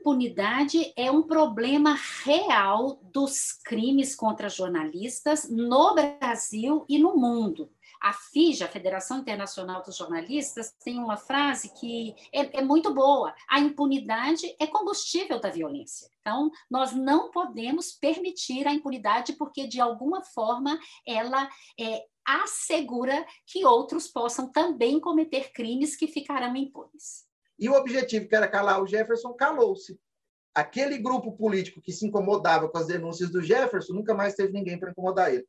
impunidade é um problema real dos crimes contra jornalistas no Brasil e no mundo. A FIJA, a Federação Internacional dos Jornalistas, tem uma frase que é, é, muito boa: a impunidade é combustível da violência. Então, nós não podemos permitir a impunidade, porque, de alguma forma, ela é, assegura que outros possam também cometer crimes que ficarão impunes. E o objetivo, que era calar o Jefferson, calou-se. Aquele grupo político que se incomodava com as denúncias do Jefferson nunca mais teve ninguém para incomodar ele.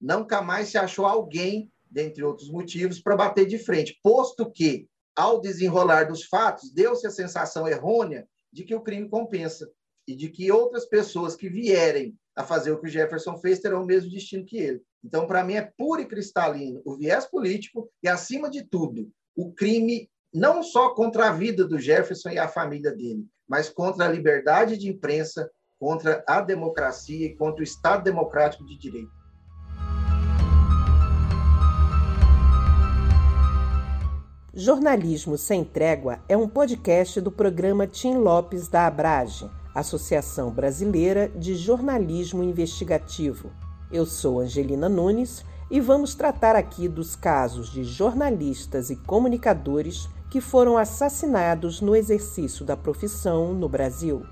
Nunca mais se achou alguém dentre outros motivos, para bater de frente, posto que, ao desenrolar dos fatos, deu-se a sensação errônea de que o crime compensa e de que outras pessoas que vierem a fazer o que o Jefferson fez terão o mesmo destino que ele. Então, para mim, é puro e cristalino o viés político e, acima de tudo, o crime não só contra a vida do Jefferson e a família dele, mas contra a liberdade de imprensa, contra a democracia e contra o Estado democrático de direito. Jornalismo Sem Trégua é um podcast do programa Tim Lopes da Abrage, Associação Brasileira de Jornalismo Investigativo. Eu sou Angelina Nunes e vamos tratar aqui dos casos de jornalistas e comunicadores que foram assassinados no exercício da profissão no Brasil.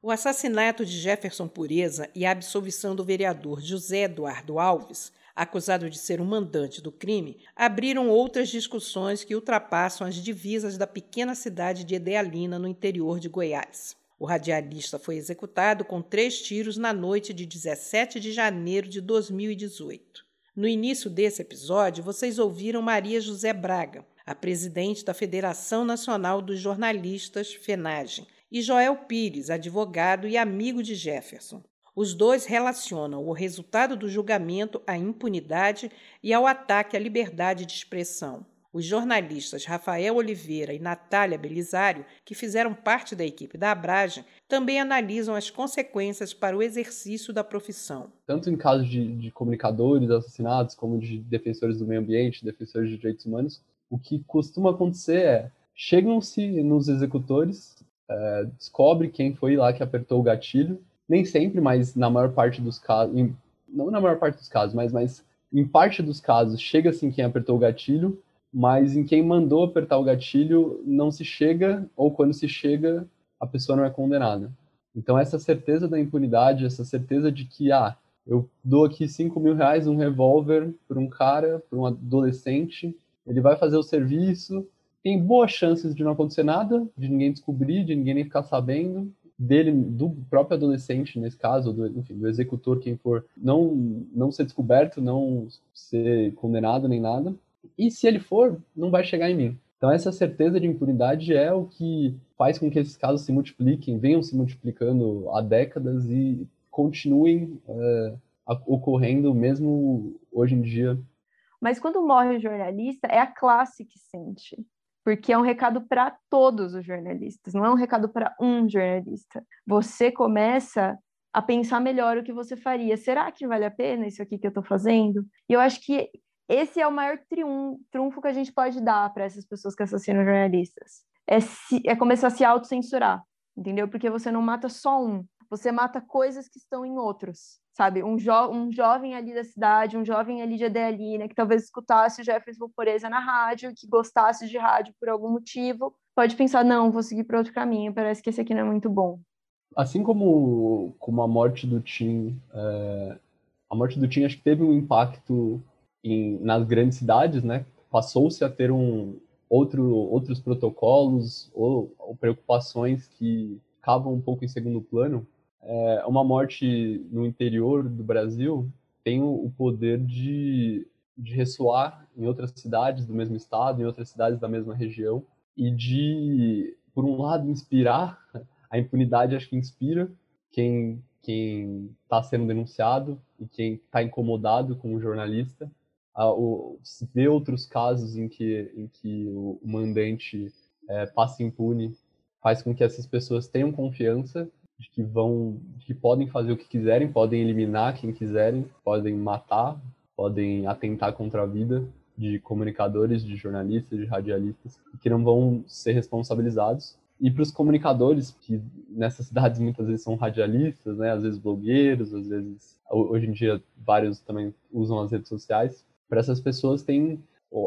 O assassinato de Jefferson Pureza e a absolvição do vereador José Eduardo Alves, acusado de ser o mandante do crime, abriram outras discussões que ultrapassam as divisas da pequena cidade de Edealina, no interior de Goiás. O radialista foi executado com três tiros na noite de 17 de janeiro de 2018. No início desse episódio, vocês ouviram Maria José Braga, a presidente da Federação Nacional dos Jornalistas, FENAGEM, e Joel Pires, advogado e amigo de Jefferson. Os dois relacionam o resultado do julgamento à impunidade e ao ataque à liberdade de expressão. Os jornalistas Rafael Oliveira e Natália Belisário, que fizeram parte da equipe da Abragem, também analisam as consequências para o exercício da profissão. Tanto em casos de, de comunicadores assassinados, como de defensores do meio ambiente, defensores de direitos humanos, o que costuma acontecer é chegam-se nos executores é, descobre quem foi lá que apertou o gatilho. Nem sempre, mas na maior parte dos casos, não na maior parte dos casos, mas, mas em parte dos casos chega assim quem apertou o gatilho, mas em quem mandou apertar o gatilho não se chega, ou quando se chega, a pessoa não é condenada. Então essa certeza da impunidade, essa certeza de que, ah, eu dou aqui 5 mil reais, um revólver para um cara, para um adolescente, ele vai fazer o serviço, tem boas chances de não acontecer nada, de ninguém descobrir, de ninguém nem ficar sabendo, dele, do próprio adolescente, nesse caso, do, enfim, do executor, quem for, não, não ser descoberto, não ser condenado nem nada. E se ele for, não vai chegar em mim. Então, essa certeza de impunidade é o que faz com que esses casos se multipliquem, venham se multiplicando há décadas e continuem é, ocorrendo mesmo hoje em dia. Mas quando morre o jornalista, é a classe que sente porque é um recado para todos os jornalistas, não é um recado para um jornalista. Você começa a pensar melhor o que você faria. Será que vale a pena isso aqui que eu estou fazendo? E eu acho que esse é o maior triunfo, que a gente pode dar para essas pessoas que assassinam jornalistas. É, se, é começar a se autocensurar, entendeu? Porque você não mata só um, você mata coisas que estão em outros sabe? Um, jo um jovem ali da cidade, um jovem ali de Adelina, que talvez escutasse o Jefferson Pureza na rádio, que gostasse de rádio por algum motivo, pode pensar, não, vou seguir para outro caminho, parece que esse aqui não é muito bom. Assim como, como a morte do Tim, é, a morte do Tim acho que teve um impacto em, nas grandes cidades, né? Passou-se a ter um, outro, outros protocolos ou, ou preocupações que ficavam um pouco em segundo plano, é, uma morte no interior do Brasil tem o poder de, de ressoar em outras cidades do mesmo estado, em outras cidades da mesma região, e de, por um lado, inspirar, a impunidade acho que inspira quem quem está sendo denunciado e quem está incomodado com o jornalista, o, ver outros casos em que, em que o, o mandante é, passa impune faz com que essas pessoas tenham confiança de que vão, de que podem fazer o que quiserem, podem eliminar quem quiserem, podem matar podem atentar contra a vida de comunicadores, de jornalistas, de radialistas, que não vão ser responsabilizados. E para os comunicadores, que nessas cidades muitas vezes são radialistas, né, às vezes blogueiros, às vezes, hoje em dia, vários também usam as redes sociais, para essas pessoas tem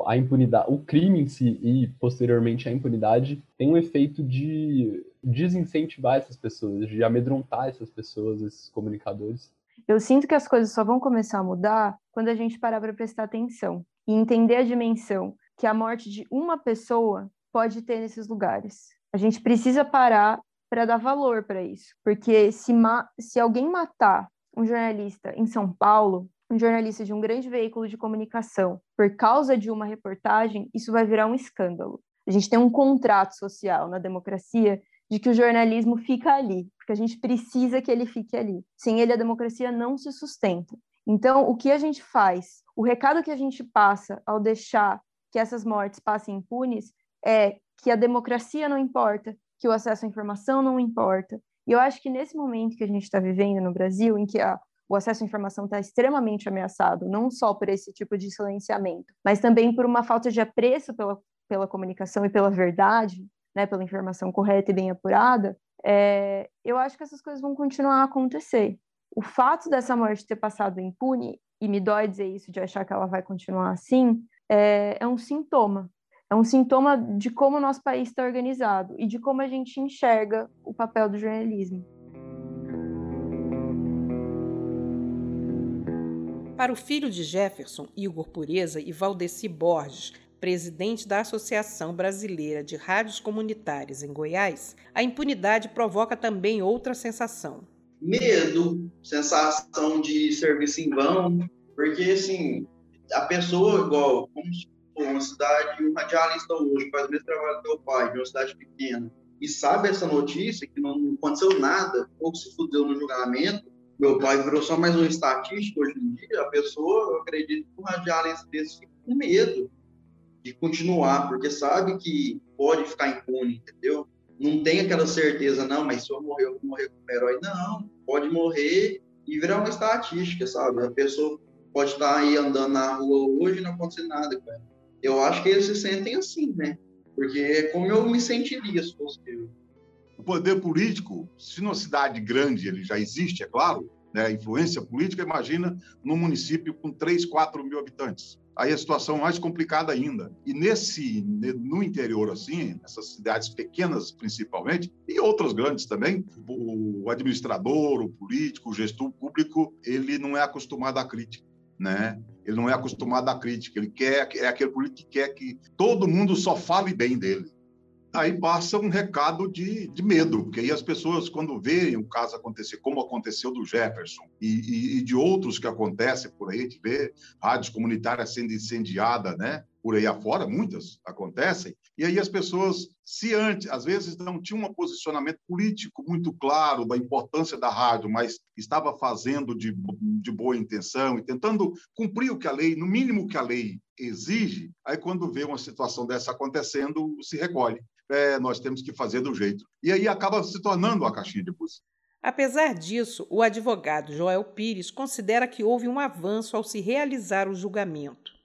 a impunidade, o crime em si e posteriormente a impunidade tem um efeito de desincentivar essas pessoas, de amedrontar essas pessoas, esses comunicadores. Eu sinto que as coisas só vão começar a mudar quando a gente parar para prestar atenção e entender a dimensão que a morte de uma pessoa pode ter nesses lugares. A gente precisa parar para dar valor para isso, porque se, se alguém matar um jornalista em São Paulo, um jornalista de um grande veículo de comunicação, por causa de uma reportagem, isso vai virar um escândalo. A gente tem um contrato social na democracia de que o jornalismo fica ali, porque a gente precisa que ele fique ali. Sem ele, a democracia não se sustenta. Então, o que a gente faz? O recado que a gente passa ao deixar que essas mortes passem impunes é que a democracia não importa, que o acesso à informação não importa. E eu acho que nesse momento que a gente está vivendo no Brasil, em que a, o acesso à informação está extremamente ameaçado, não só por esse tipo de silenciamento, mas também por uma falta de apreço pela, pela comunicação e pela verdade, né, pela informação correta e bem apurada, é, eu acho que essas coisas vão continuar a acontecer o fato dessa morte ter passado impune, e me dói dizer isso, de achar que ela vai continuar assim, é, é um sintoma. É um sintoma de como o nosso país está organizado e de como a gente enxerga o papel do jornalismo. Para o filho de Jefferson, Igor Pureza e Valdeci Borges, presidente da Associação Brasileira de Rádios Comunitárias em Goiás, a impunidade provoca também outra sensação, medo, sensação de serviço em vão, porque assim, a pessoa, igual, como se for uma cidade, um radialista hoje faz o mesmo trabalho do teu pai, de uma cidade pequena, e sabe essa notícia, que não aconteceu nada, pouco se fudeu no julgamento, meu pai virou só mais um estatístico hoje em dia, a pessoa, eu acredito que um radialista desse fica com medo de continuar, porque sabe que pode ficar impune, entendeu? não tem aquela certeza, não, mas se eu morrer, eu vou morrer como herói. Não, pode morrer e virar uma estatística, sabe? A pessoa pode estar aí andando na rua hoje e não acontecer nada com ela. Eu acho que eles se sentem assim, né? Porque é como eu me sentiria se fosse eu. O poder político, se numa cidade grande ele já existe, é claro, né? influência política, imagina num município com 3, 4 mil habitantes aí a situação é mais complicada ainda. E nesse no interior assim, essas cidades pequenas principalmente e outras grandes também, o administrador, o político, o gestor público, ele não é acostumado à crítica, né? Ele não é acostumado à crítica, ele quer é aquele político que quer que todo mundo só fale bem dele aí passa um recado de, de medo, porque aí as pessoas, quando veem o caso acontecer, como aconteceu do Jefferson e, e, e de outros que acontecem por aí, de ver rádios comunitárias sendo incendiadas, né? Por aí afora, muitas acontecem, e aí as pessoas, se antes, às vezes não tinham um posicionamento político muito claro da importância da rádio, mas estava fazendo de, de boa intenção e tentando cumprir o que a lei, no mínimo que a lei exige, aí quando vê uma situação dessa acontecendo, se recolhe é, nós temos que fazer do jeito. E aí acaba se tornando uma caixinha de música. Apesar disso, o advogado Joel Pires considera que houve um avanço ao se realizar o julgamento.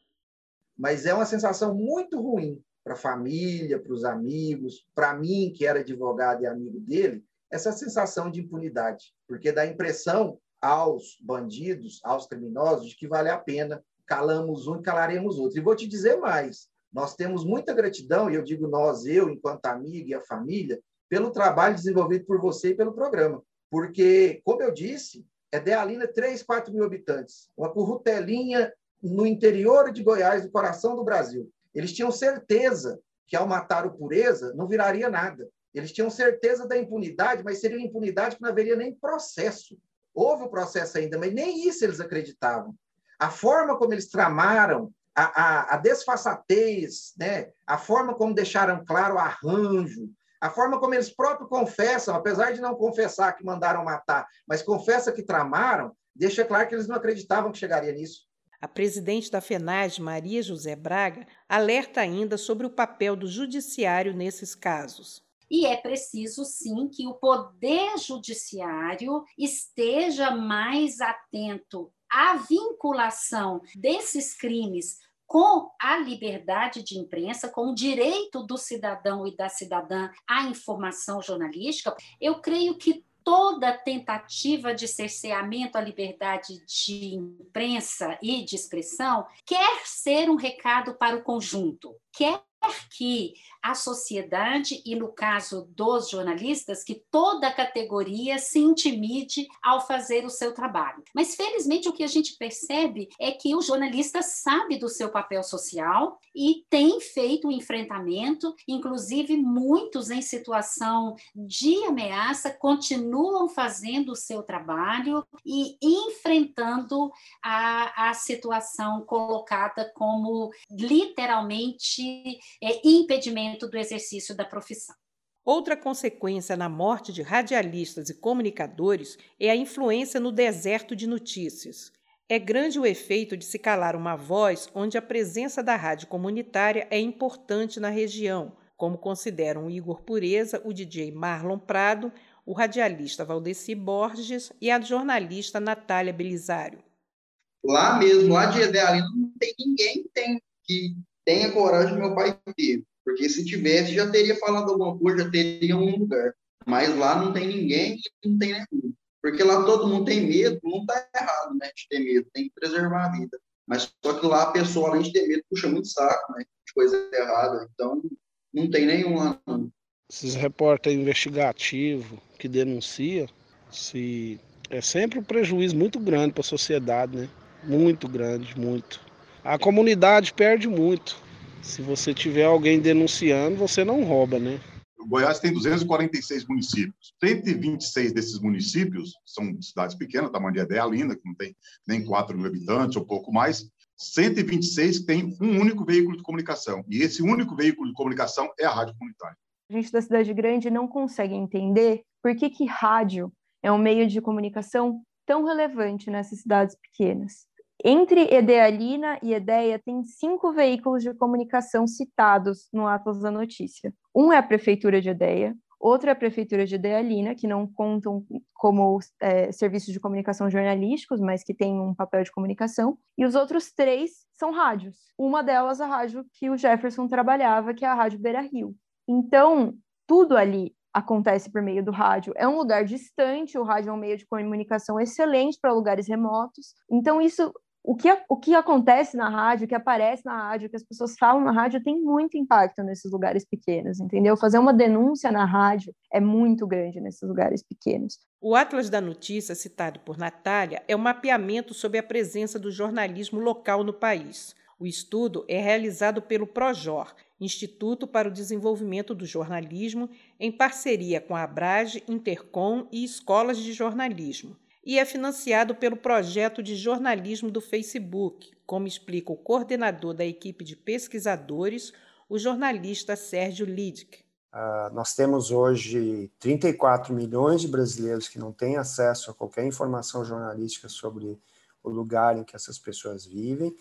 Mas é uma sensação muito ruim para a família, para os amigos, para mim, que era advogado e amigo dele, essa sensação de impunidade, porque dá impressão aos bandidos, aos criminosos, de que vale a pena calamos um e calaremos outro. E vou te dizer mais: nós temos muita gratidão, e eu digo nós, eu, enquanto amigo e a família, pelo trabalho desenvolvido por você e pelo programa. Porque, como eu disse, é Dealina 3, 4 mil habitantes, uma currutelinha no interior de Goiás, no coração do Brasil. Eles tinham certeza que, ao matar o Pureza, não viraria nada. Eles tinham certeza da impunidade, mas seria uma impunidade que não haveria nem processo. Houve o um processo ainda, mas nem isso eles acreditavam. A forma como eles tramaram a, a, a desfaçatez, né? a forma como deixaram claro o arranjo, a forma como eles próprios confessam, apesar de não confessar que mandaram matar, mas confessa que tramaram, deixa claro que eles não acreditavam que chegaria nisso. A presidente da FENAGE, Maria José Braga, alerta ainda sobre o papel do judiciário nesses casos. E é preciso, sim, que o poder judiciário esteja mais atento a vinculação desses crimes com a liberdade de imprensa, com o direito do cidadão e da cidadã à informação jornalística, eu creio que toda tentativa de cerceamento à liberdade de imprensa e de expressão quer ser um recado para o conjunto, quer que a sociedade, e no caso dos jornalistas, que toda a categoria se intimide ao fazer o seu trabalho. Mas, felizmente, o que a gente percebe é que o jornalista sabe do seu papel social e tem feito o um enfrentamento, inclusive muitos em situação de ameaça continuam fazendo o seu trabalho e enfrentando a, a situação colocada como literalmente é, impedimento do exercício da profissão. Outra consequência na morte de radialistas e comunicadores é a influência no deserto de notícias. É grande o efeito de se calar uma voz onde a presença da rádio comunitária é importante na região, como consideram o Igor Pureza, o DJ Marlon Prado, o radialista Valdeci Borges e a jornalista Natália Belisário. Lá mesmo, lá de Idealina, não tem ninguém tem, que tenha coragem meu pai ter. Porque se tivesse, já teria falado alguma coisa, já teria um lugar. Mas lá não tem ninguém e não tem nenhum. Porque lá todo mundo tem medo, não está errado, né? De ter medo, tem que preservar a vida. Mas só que lá a pessoa, além de ter medo, puxa muito saco, né? De coisa errada. Então, não tem nenhum lá, não. Esses repórteres investigativos que denunciam, se é sempre um prejuízo muito grande para a sociedade, né? Muito grande, muito a comunidade perde muito. Se você tiver alguém denunciando, você não rouba, né? O Goiás tem 246 municípios. 126 desses municípios são cidades pequenas, tamanho de Idealina, que não tem nem 4 mil habitantes ou pouco mais. 126 tem um único veículo de comunicação. E esse único veículo de comunicação é a rádio comunitária. A gente da cidade grande não consegue entender por que, que rádio é um meio de comunicação tão relevante nessas cidades pequenas. Entre Edealina e Edeia, tem cinco veículos de comunicação citados no Atlas da Notícia. Um é a Prefeitura de Edeia, outro é a Prefeitura de Edealina, que não contam como é, serviços de comunicação jornalísticos, mas que têm um papel de comunicação, e os outros três são rádios. Uma delas, a rádio que o Jefferson trabalhava, que é a Rádio Beira Rio. Então, tudo ali acontece por meio do rádio. É um lugar distante, o rádio é um meio de comunicação excelente para lugares remotos. Então, isso o que, o que acontece na rádio, o que aparece na rádio, o que as pessoas falam na rádio tem muito impacto nesses lugares pequenos, entendeu? Fazer uma denúncia na rádio é muito grande nesses lugares pequenos. O Atlas da Notícia, citado por Natália, é um mapeamento sobre a presença do jornalismo local no país. O estudo é realizado pelo Projor, Instituto para o Desenvolvimento do Jornalismo, em parceria com a Abrage, Intercom e escolas de jornalismo e é financiado pelo projeto de jornalismo do Facebook, como explica o coordenador da equipe de pesquisadores, o jornalista Sérgio Lidic. Uh, nós temos hoje 34 milhões de brasileiros que não têm acesso a qualquer informação jornalística sobre o lugar em que essas pessoas vivem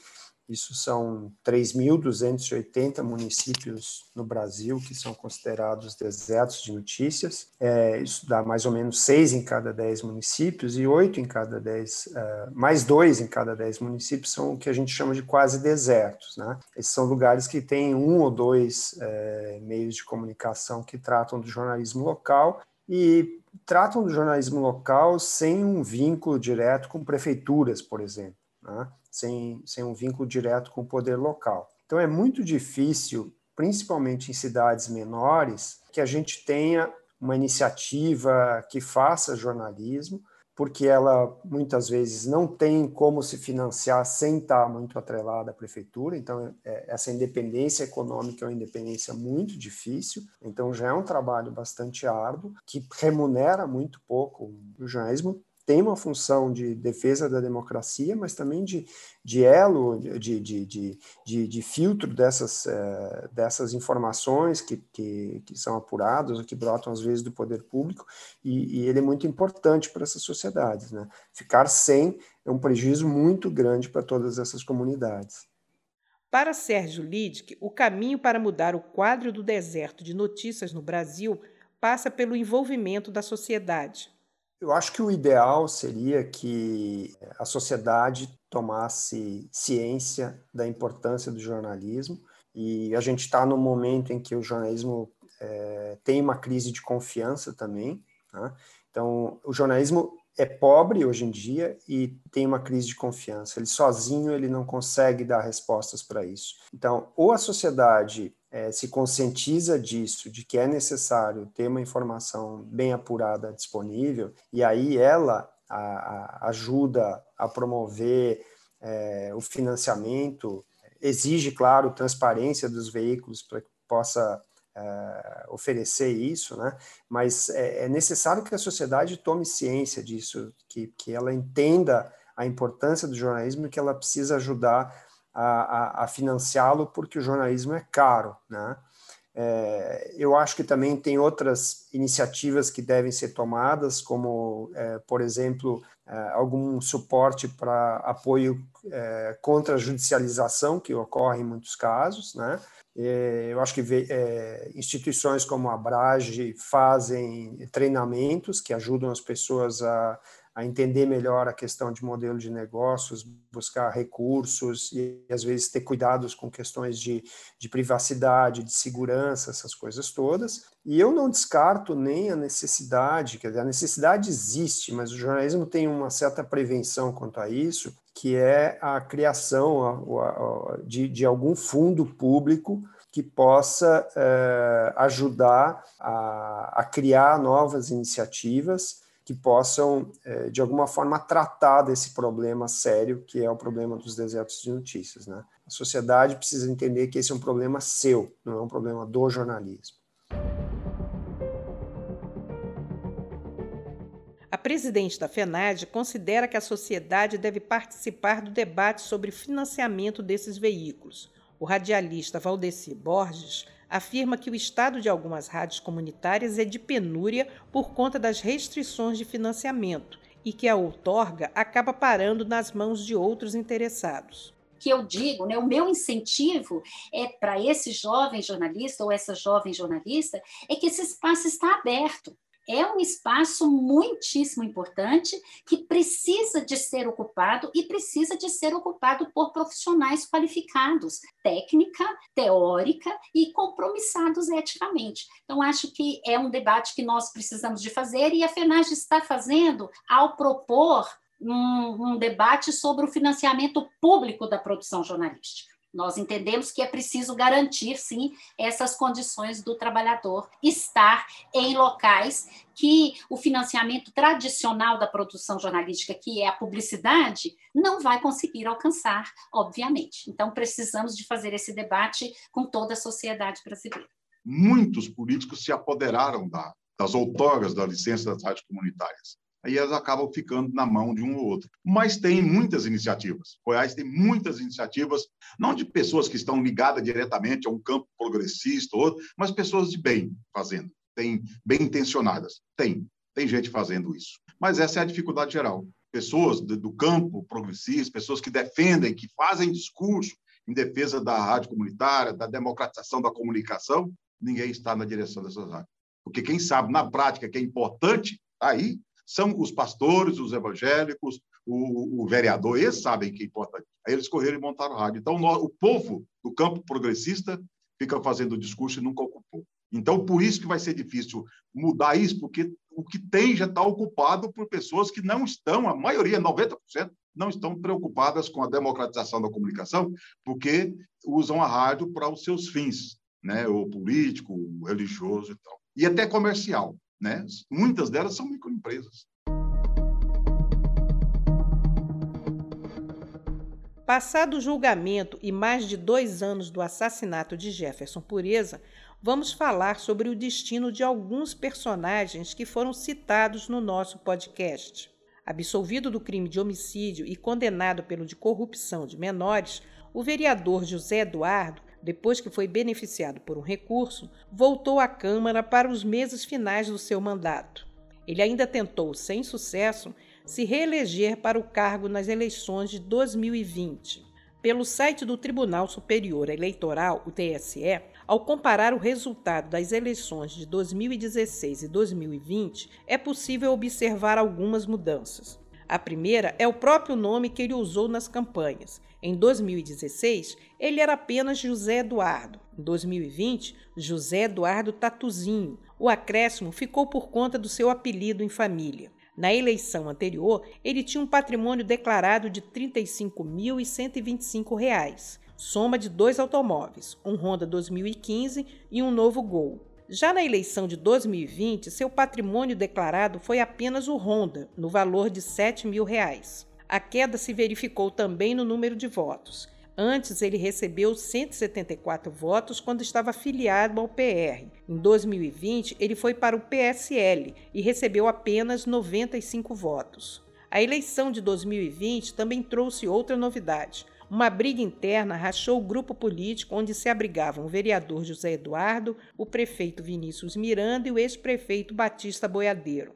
isso são 3.280 municípios no Brasil que são considerados desertos de notícias. É, isso dá mais ou menos seis em cada dez municípios e oito em cada dez, uh, mais dois em cada dez municípios são o que a gente chama de quase desertos. Né? Esses são lugares que têm um ou dois uh, meios de comunicação que tratam do jornalismo local e tratam do jornalismo local sem um vínculo direto com prefeituras, por exemplo. Né? Sem, sem um vínculo direto com o poder local. Então é muito difícil, principalmente em cidades menores, que a gente tenha uma iniciativa que faça jornalismo, porque ela muitas vezes não tem como se financiar sem estar muito atrelada à prefeitura, então é, essa independência econômica é uma independência muito difícil, então já é um trabalho bastante árduo, que remunera muito pouco o jornalismo, tem uma função de defesa da democracia, mas também de, de elo, de, de, de, de, de filtro dessas, é, dessas informações que, que, que são apuradas ou que brotam às vezes do poder público, e, e ele é muito importante para essas sociedades. Né? Ficar sem é um prejuízo muito grande para todas essas comunidades. Para Sérgio Lidic, o caminho para mudar o quadro do deserto de notícias no Brasil passa pelo envolvimento da sociedade Eu acho que o ideal seria que a sociedade tomasse ciência da importância do jornalismo e a gente está no momento em que o jornalismo é, tem uma crise de confiança também. Né? Então, o jornalismo é pobre hoje em dia e tem uma crise de confiança. Ele sozinho ele não consegue dar respostas para isso. Então, ou a sociedade é, se conscientiza disso, de que é necessário ter uma informação bem apurada disponível, e aí ela a, a, ajuda a promover é, o financiamento, exige, claro, transparência dos veículos para que possa é, oferecer isso, né? mas é, é, necessário que a sociedade tome ciência disso, que, que ela entenda a importância do jornalismo e que ela precisa ajudar a, a, financiá-lo, porque o jornalismo é caro. Né? É, eu acho que também tem outras iniciativas que devem ser tomadas, como, é, por exemplo, é, algum suporte para apoio é, contra a judicialização, que ocorre em muitos casos, né? É, eu acho que é, instituições como a Brage fazem treinamentos que ajudam as pessoas a, a entender melhor a questão de modelo de negócios, buscar recursos e, às vezes, ter cuidados com questões de, de privacidade, de segurança, essas coisas todas. E eu não descarto nem a necessidade, quer dizer, a necessidade existe, mas o jornalismo tem uma certa prevenção quanto a isso, que é a criação de, de algum fundo público que possa é, ajudar a, a, criar novas iniciativas que possam, é, de alguma forma, tratar desse problema sério, que é o problema dos desertos de notícias. Né? A sociedade precisa entender que esse é um problema seu, não é um problema do jornalismo. A presidente da FENAD considera que a sociedade deve participar do debate sobre financiamento desses veículos. O radialista Valdeci Borges afirma que o estado de algumas rádios comunitárias é de penúria por conta das restrições de financiamento e que a outorga acaba parando nas mãos de outros interessados. Que eu digo, né, o meu incentivo é para esse jovem jornalista ou essa jovem jornalista é que esse espaço está aberto é um espaço muitíssimo importante que precisa de ser ocupado e precisa de ser ocupado por profissionais qualificados, técnica, teórica e compromissados eticamente. Então, acho que é um debate que nós precisamos de fazer e a FENAGE está fazendo ao propor um, um debate sobre o financiamento público da produção jornalística. Nós entendemos que é preciso garantir, sim, essas condições do trabalhador estar em locais que o financiamento tradicional da produção jornalística, que é a publicidade, não vai conseguir alcançar, obviamente. Então, precisamos de fazer esse debate com toda a sociedade brasileira. Muitos políticos se apoderaram da, das outorgas da licença das rádios comunitárias aí elas acabam ficando na mão de um ou outro. Mas tem muitas iniciativas. Goiás tem muitas iniciativas, não de pessoas que estão ligadas diretamente a um campo progressista, ou outro, mas pessoas de bem fazendo, tem bem intencionadas. Tem, tem gente fazendo isso. Mas essa é a dificuldade geral. Pessoas do campo progressista, pessoas que defendem, que fazem discurso em defesa da rádio comunitária, da democratização da comunicação, ninguém está na direção dessas rádios. Porque quem sabe na prática que é importante, tá aí são os pastores, os evangélicos, o, o vereador, eles sabem que importante. Aí eles correram e montaram rádio. Então, o povo do campo progressista fica fazendo discurso e nunca ocupou. Então, por isso que vai ser difícil mudar isso, porque o que tem já está ocupado por pessoas que não estão, a maioria, 90%, não estão preocupadas com a democratização da comunicação, porque usam a rádio para os seus fins, né? o político, o religioso e tal. E até comercial. Né? Muitas delas são microempresas. Passado o julgamento e mais de dois anos do assassinato de Jefferson Pureza, vamos falar sobre o destino de alguns personagens que foram citados no nosso podcast. Absolvido do crime de homicídio e condenado pelo de corrupção de menores, o vereador José Eduardo depois que foi beneficiado por um recurso, voltou à Câmara para os meses finais do seu mandato. Ele ainda tentou, sem sucesso, se reeleger para o cargo nas eleições de 2020. pelo site do Tribunal Superior Eleitoral, o TSE, ao comparar o resultado das eleições de 2016 e 2020, é possível observar algumas mudanças. A primeira é o próprio nome que ele usou nas campanhas. Em 2016, ele era apenas José Eduardo. Em 2020, José Eduardo Tatuzinho. O acréscimo ficou por conta do seu apelido em família. Na eleição anterior, ele tinha um patrimônio declarado de R$ 35.125, soma de dois automóveis, um Honda 2015 e um novo Gol. Já na eleição de 2020, seu patrimônio declarado foi apenas o Honda, no valor de 7 mil reais. A queda se verificou também no número de votos. Antes, ele recebeu 174 votos quando estava afiliado ao PR. Em 2020, ele foi para o PSL e recebeu apenas 95 votos. A eleição de 2020 também trouxe outra novidade. Uma briga interna rachou o grupo político onde se abrigavam o vereador José Eduardo, o prefeito Vinícius Miranda e o ex-prefeito Batista Boiadeiro.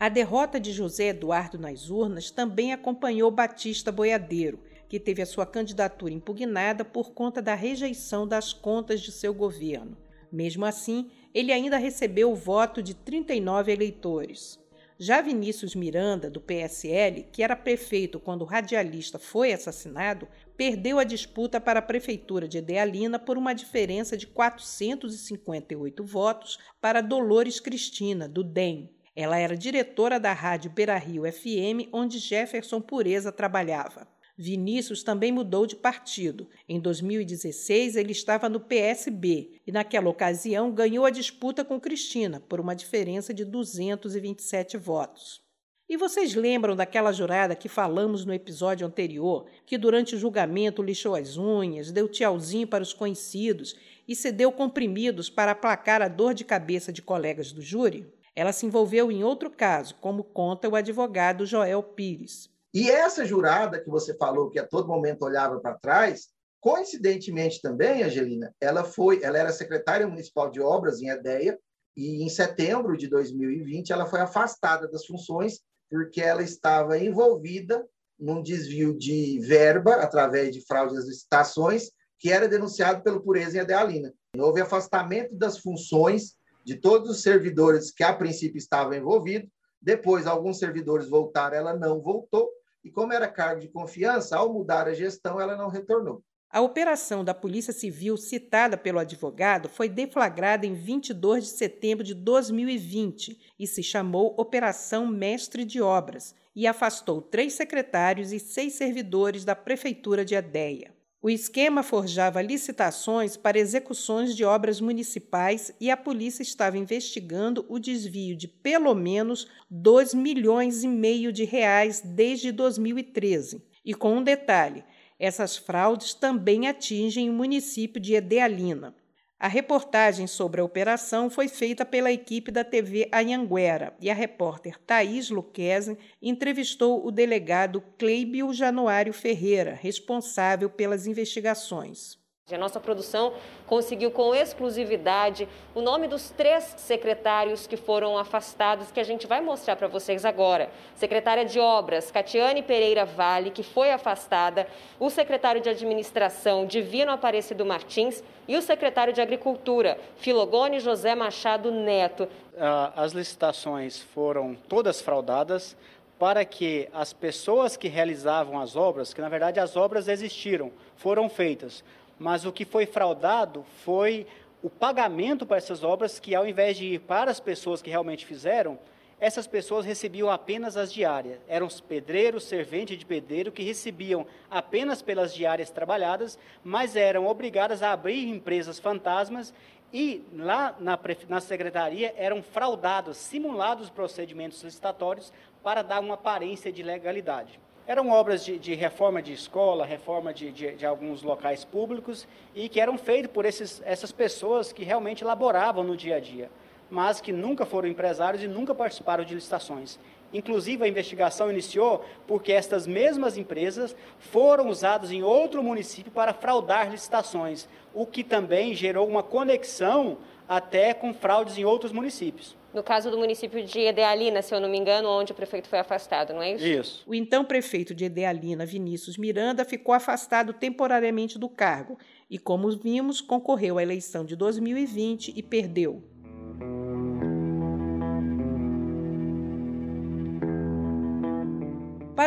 A derrota de José Eduardo nas urnas também acompanhou Batista Boiadeiro, que teve a sua candidatura impugnada por conta da rejeição das contas de seu governo. Mesmo assim, ele ainda recebeu o voto de 39 eleitores. Já Vinícius Miranda, do PSL, que era prefeito quando o radialista foi assassinado, perdeu a disputa para a prefeitura de Idealina por uma diferença de 458 votos para Dolores Cristina, do DEM. Ela era diretora da rádio Beira Rio FM, onde Jefferson Pureza trabalhava. Vinícius também mudou de partido. Em 2016, ele estava no PSB e, naquela ocasião, ganhou a disputa com Cristina por uma diferença de 227 votos. E vocês lembram daquela jurada que falamos no episódio anterior, que durante o julgamento lixou as unhas, deu tchauzinho para os conhecidos e cedeu comprimidos para aplacar a dor de cabeça de colegas do júri? Ela se envolveu em outro caso, como conta o advogado Joel Pires. E essa jurada que você falou que a todo momento olhava para trás, coincidentemente também, Angelina, ela foi, ela era secretária municipal de obras em Edeia e em setembro de 2020 ela foi afastada das funções porque ela estava envolvida num desvio de verba através de fraude às licitações que era denunciado pelo Pureza em Adealina. Houve afastamento das funções de todos os servidores que a princípio estavam envolvidos. Depois, alguns servidores voltaram, ela não voltou. E como era cargo de confiança, ao mudar a gestão, ela não retornou. A operação da Polícia Civil citada pelo advogado foi deflagrada em 22 de setembro de 2020 e se chamou Operação Mestre de Obras e afastou três secretários e seis servidores da Prefeitura de Adéia. O esquema forjava licitações para execuções de obras municipais e a polícia estava investigando o desvio de pelo menos 2 milhões e meio de reais desde 2013. E com um detalhe, essas fraudes também atingem o município de Edealina. A reportagem sobre a operação foi feita pela equipe da TV Anhanguera e a repórter Thaís Luquezzi entrevistou o delegado Cleibio Januário Ferreira, responsável pelas investigações. A nossa produção conseguiu com exclusividade o nome dos três secretários que foram afastados, que a gente vai mostrar para vocês agora. Secretária de Obras, Catiane Pereira Vale, que foi afastada, o secretário de Administração, Divino Aparecido Martins, e o secretário de Agricultura, Filogone José Machado Neto. Ah, as licitações foram todas fraudadas para que as pessoas que realizavam as obras, que na verdade as obras existiram, foram feitas, mas o que foi fraudado foi o pagamento para essas obras, que ao invés de ir para as pessoas que realmente fizeram, essas pessoas recebiam apenas as diárias. Eram os pedreiros, serventes de pedreiro, que recebiam apenas pelas diárias trabalhadas, mas eram obrigadas a abrir empresas fantasmas e lá na, na secretaria eram fraudados, simulados procedimentos licitatórios para dar uma aparência de legalidade. Eram obras de, de reforma de escola, reforma de, de, de, alguns locais públicos e que eram feitas por esses, essas pessoas que realmente laboravam no dia a dia, mas que nunca foram empresários e nunca participaram de licitações. Inclusive, a investigação iniciou porque estas mesmas empresas foram usadas em outro município para fraudar licitações, o que também gerou uma conexão até com fraudes em outros municípios. No caso do município de Edealina, se eu não me engano, onde o prefeito foi afastado, não é isso? Isso. O então prefeito de Edealina, Vinícius Miranda, ficou afastado temporariamente do cargo e, como vimos, concorreu à eleição de 2020 e perdeu.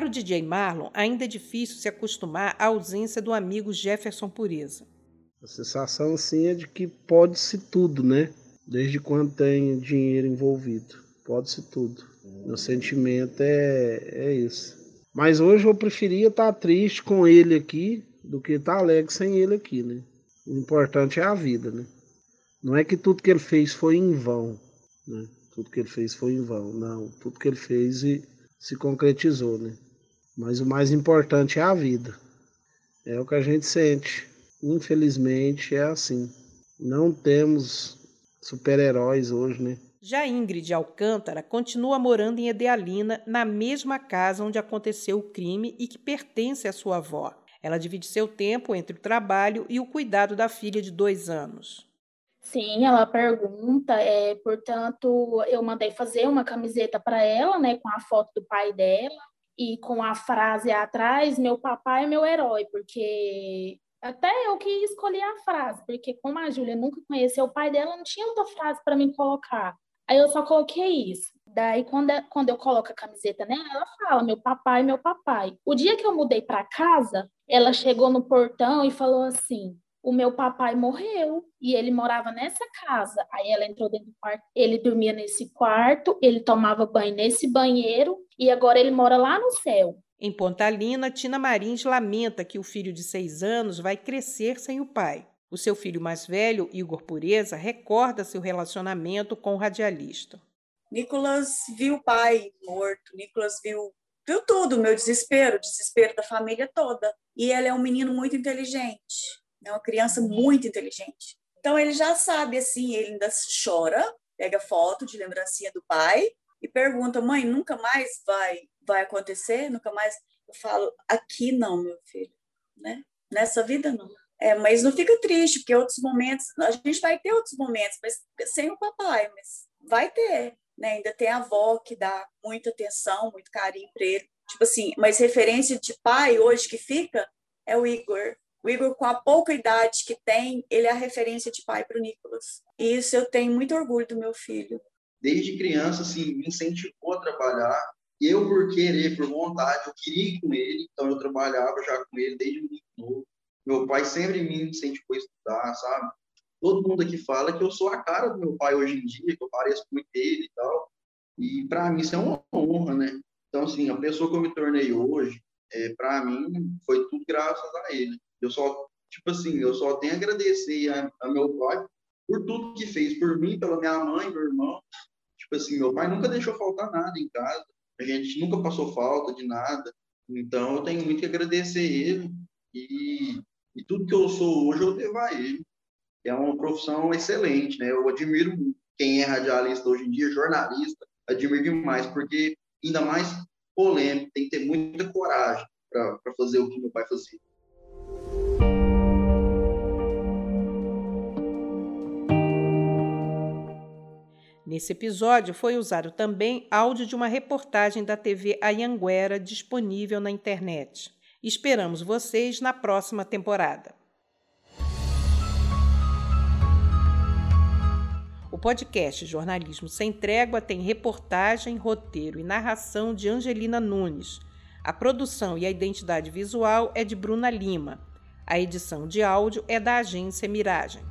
Para o DJ Marlon, ainda é difícil se acostumar à ausência do amigo Jefferson Pureza. A sensação, assim, é de que pode-se tudo, né? Desde quando tem dinheiro envolvido. Pode-se tudo. Meu sentimento é, é isso. Mas hoje eu preferia estar triste com ele aqui do que estar alegre sem ele aqui, né? O importante é a vida, né? Não é que tudo que ele fez foi em vão, né? Tudo que ele fez foi em vão, não. Tudo que ele fez se concretizou, né? Mas o mais importante é a vida. É o que a gente sente. Infelizmente é assim. Não temos super-heróis hoje, né? Já Ingrid Alcântara continua morando em Edealina, na mesma casa onde aconteceu o crime e que pertence à sua avó. Ela divide seu tempo entre o trabalho e o cuidado da filha de dois anos. Sim, ela pergunta, é, portanto, eu mandei fazer uma camiseta para ela, né, com a foto do pai dela e com a frase atrás, meu papai é meu herói, porque até eu que escolhi a frase, porque como a Júlia nunca conheceu o pai dela, não tinha outra frase para mim colocar. Aí eu só coloquei isso. Daí, quando, é, quando eu coloco a camiseta nela, ela fala: meu papai, meu papai. O dia que eu mudei para casa, ela chegou no portão e falou assim: o meu papai morreu e ele morava nessa casa. Aí ela entrou dentro do quarto, ele dormia nesse quarto, ele tomava banho nesse banheiro e agora ele mora lá no céu. Em Pontalina, Tina Marins lamenta que o filho de seis anos vai crescer sem o pai. O seu filho mais velho, Igor Pureza, recorda seu relacionamento com o radialista. Nicolas viu o pai morto, Nicolas viu, viu tudo, meu desespero, o desespero da família toda. E ele é um menino muito inteligente é uma criança muito inteligente. Então ele já sabe assim, ele ainda chora, pega foto de lembrancinha do pai e pergunta: "Mãe, nunca mais vai vai acontecer? Nunca mais?" Eu falo: "Aqui não, meu filho, né? Nessa vida não." É, mas não fica triste, porque outros momentos, a gente vai ter outros momentos, mas sem o papai, mas vai ter, né? Ainda tem a avó que dá muita atenção, muito carinho para ele. Tipo assim, mas referência de pai hoje que fica é o Igor, o Igor, com a pouca idade que tem, ele é a referência de pai para o Nicolas. E isso eu tenho muito orgulho do meu filho. Desde criança, assim, me incentivou a trabalhar. Eu, por querer, por vontade, eu queria ir com ele, então eu trabalhava já com ele desde muito novo. Meu pai sempre me incentivou a estudar, sabe? Todo mundo aqui fala que eu sou a cara do meu pai hoje em dia, que eu pareço muito ele e tal. E para mim isso é uma honra, né? Então, assim, a pessoa que eu me tornei hoje, é, para mim, foi tudo graças a ele. Eu só, tipo assim, eu só tenho a agradecer a, a meu pai por tudo que fez por mim, pela minha mãe, meu irmão. Tipo assim, meu pai nunca deixou faltar nada em casa. A gente nunca passou falta de nada. Então, eu tenho muito que agradecer ele. E, e tudo que eu sou hoje, eu devo a ele. É uma profissão excelente, né? Eu admiro quem é radialista hoje em dia, jornalista. Admiro demais, porque ainda mais polêmico, tem que ter muita coragem para fazer o que meu pai fazia. Nesse episódio foi usado também áudio de uma reportagem da TV Ayanguera disponível na internet. Esperamos vocês na próxima temporada. O podcast Jornalismo Sem Trégua tem reportagem, roteiro e narração de Angelina Nunes. A produção e a identidade visual é de Bruna Lima. A edição de áudio é da agência Miragem.